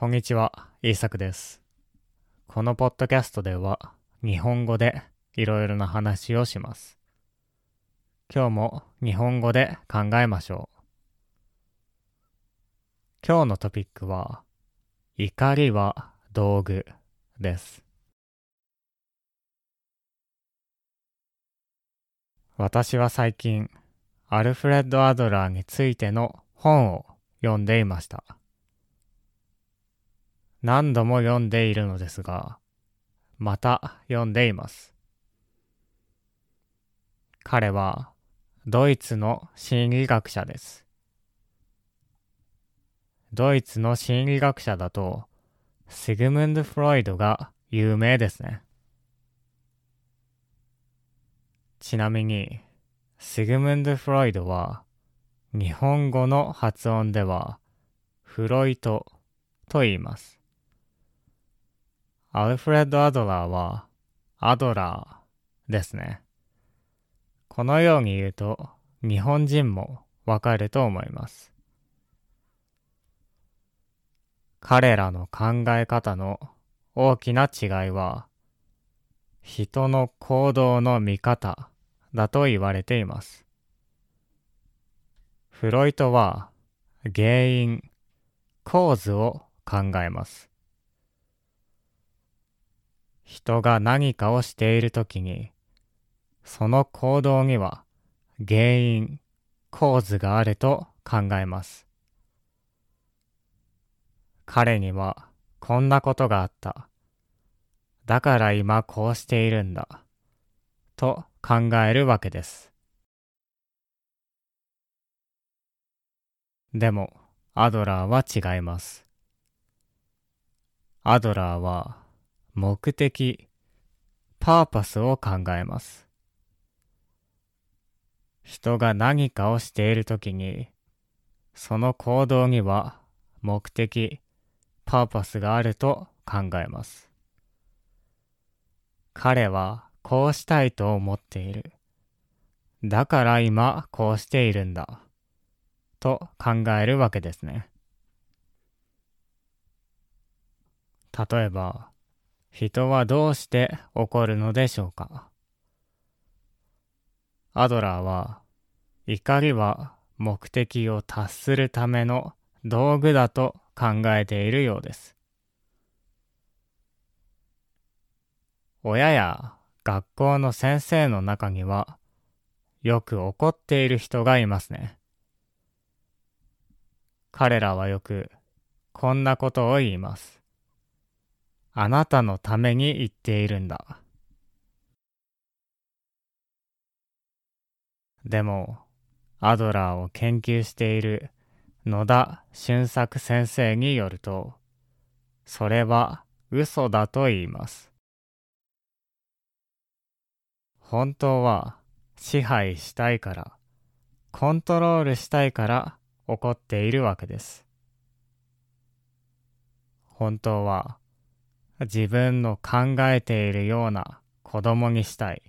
こんにちは、イーサクです。このポッドキャストでは、日本語でいろいろな話をします。今日も日本語で考えましょう。今日のトピックは、怒りは道具です。私は最近、アルフレッド・アドラーについての本を読んでいました。何度も読んでいるのですが、また読んでいます。彼はドイツの心理学者です。ドイツの心理学者だと、シグムンド・フロイドが有名ですね。ちなみに、シグムンド・フロイドは、日本語の発音では、フロイトと言います。アルフレッド・アドラーは、アドラーですね。このように言うと、日本人もわかると思います。彼らの考え方の大きな違いは、人の行動の見方だと言われています。フロイトは原因、構図を考えます。人が何かをしているときに、その行動には原因、構図があると考えます。彼にはこんなことがあった。だから今こうしているんだ。と考えるわけです。でも、アドラーは違います。アドラーは目的、パーパスを考えます。人が何かをしているときに、その行動には目的、パーパスがあると考えます。彼はこうしたいと思っている。だから今こうしているんだ。と考えるわけですね。例えば、人はどうして怒るのでしょうか？アドラーは、怒りは目的を達するための道具だと考えているようです。親や学校の先生の中には、よく怒っている人がいますね。彼らはよく、こんなことを言います。あなたのために言っているんだ。でも、アドラーを研究している野田俊作先生によると、それは嘘だと言います。本当は支配したいから、コントロールしたいから怒っているわけです。本当は自分の考えているような子供にしたい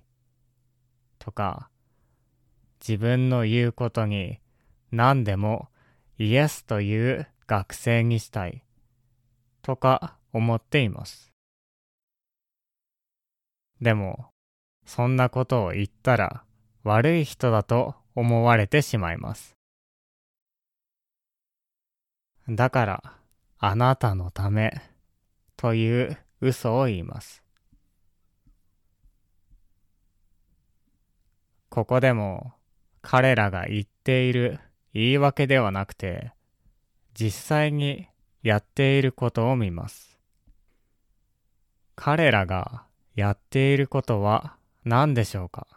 とか自分の言うことに何でもイエスという学生にしたいとか思っています。でもそんなことを言ったら悪い人だと思われてしまいます。だからあなたのためという嘘を言います。ここでも彼らが言っている言い訳ではなくて実際にやっていることを見ます。彼らがやっていることは何でしょうか？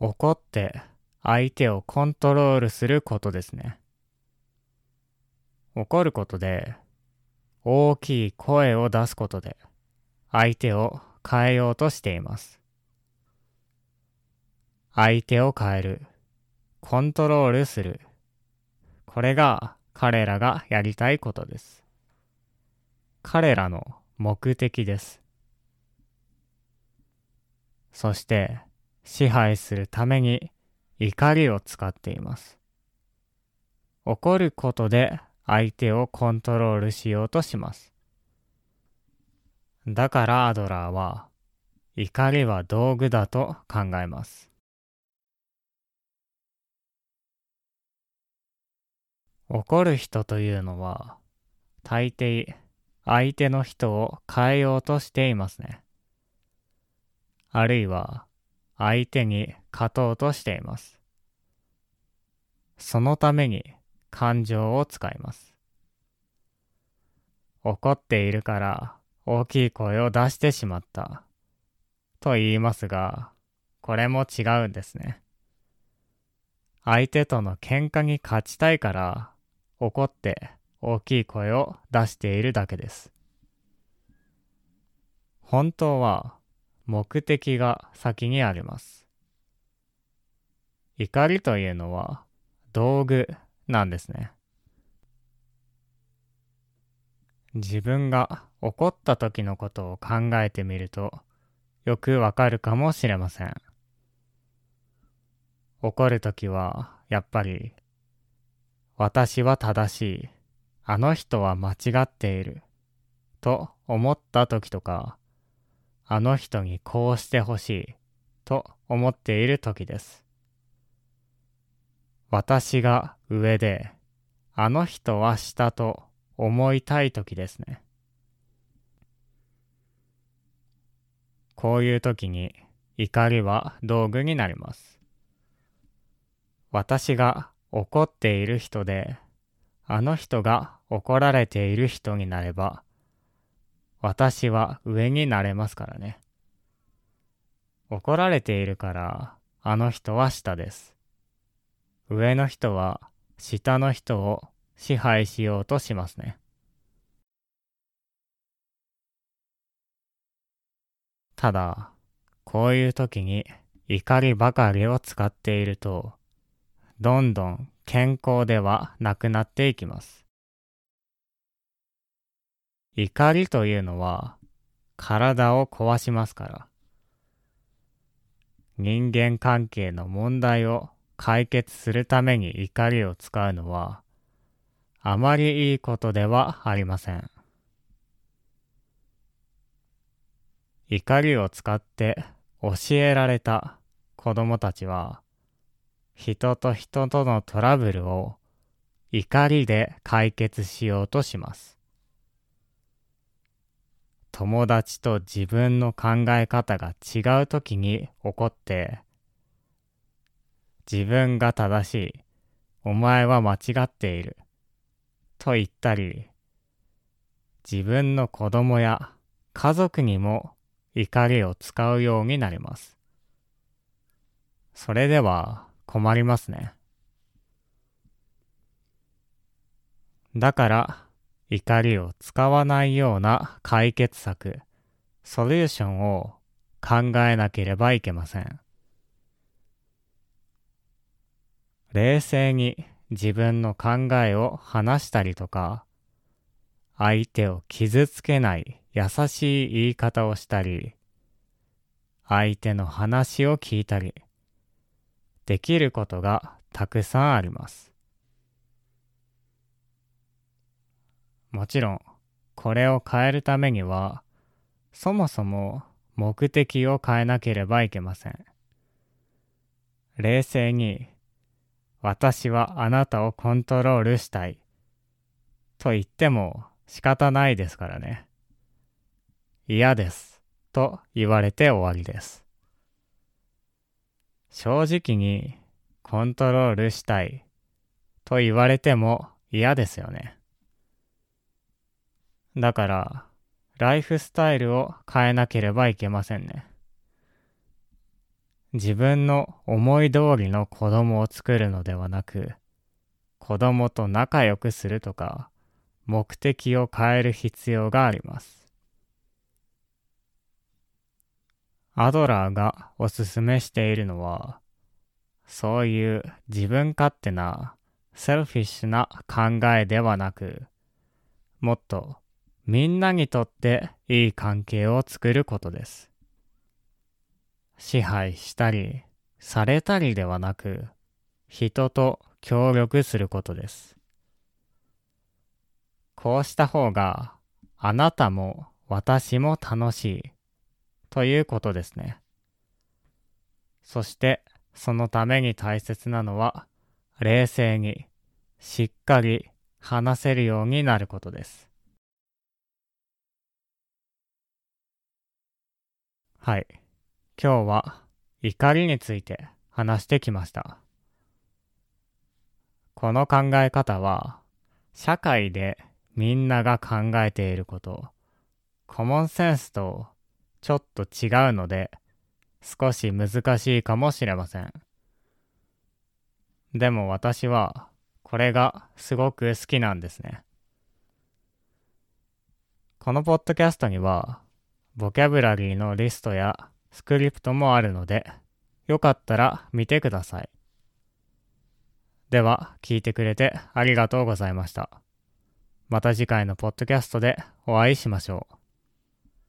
怒って相手をコントロールすることですね。怒ることで大きい声を出すことで相手を変えようとしています。相手を変える、コントロールする。これが彼らがやりたいことです。彼らの目的です。そして支配するために怒りを使っています。怒ることで相手をコントロールしようとします。だからアドラーは怒りは道具だと考えます。怒る人というのは大抵相手の人を変えようとしていますね。あるいは相手に勝とうとしています。そのために感情を使います。怒っているから大きい声を出してしまったと言いますが、これも違うんですね。相手との喧嘩に勝ちたいから怒って大きい声を出しているだけです。本当は目的が先にあります。怒りというのは道具なんですね。自分が怒った時のことを考えてみるとよくわかるかもしれません。怒る時はやっぱり私は正しい。あの人は間違っている。と思った時とか、あの人にこうしてほしい。と思っている時です。私が上で、あの人は下と思いたい時ですね。こういう時に怒りは道具になります。私が怒っている人で、あの人が怒られている人になれば、私は上になれますからね。怒られているから、あの人は下です。上の人は下の人を支配しようとしますね。ただ、こういう時に怒りばかりを使っていると、どんどん健康ではなくなっていきます。怒りというのは体を壊しますから。人間関係の問題を解決するために怒りを使うのはあまりいいことではありません。怒りを使って教えられた子供たちは人と人とのトラブルを怒りで解決しようとします。友達と自分の考え方が違う時に怒って自分が正しい、お前は間違っていると言ったり自分の子供や家族にも怒りを使うようになります。それでは困りますね。だから、怒りを使わないような解決策、ソリューションを考えなければいけません。冷静に自分の考えを話したりとか、相手を傷つけない優しい言い方をしたり、相手の話を聞いたり、できることがたくさんあります。もちろん、これを変えるためには、そもそも目的を変えなければいけません。冷静に、私はあなたをコントロールしたい。と言っても仕方ないですからね。嫌です。と言われて終わりです。正直にコントロールしたいと言われても嫌ですよね。だから、ライフスタイルを変えなければいけませんね。自分の思い通りの子供を作るのではなく、子供と仲良くするとか、目的を変える必要があります。アドラーがおすすめしているのは、そういう自分勝手なセルフィッシュな考えではなく、もっとみんなにとっていい関係を作ることです。支配したり、されたりではなく、人と協力することです。こうした方があなたも私も楽しいということですね。そしてそのために大切なのは冷静にしっかり話せるようになることです。はい。今日は怒りについて話してきました。この考え方は社会でみんなが考えていること、コモンセンスとちょっと違うので少し難しいかもしれません。でも私はこれがすごく好きなんですね。このポッドキャストにはボキャブラリーのリストやスクリプトもあるので、よかったら見てください。では、聞いてくれてありがとうございました。また次回のポッドキャストでお会いしましょう。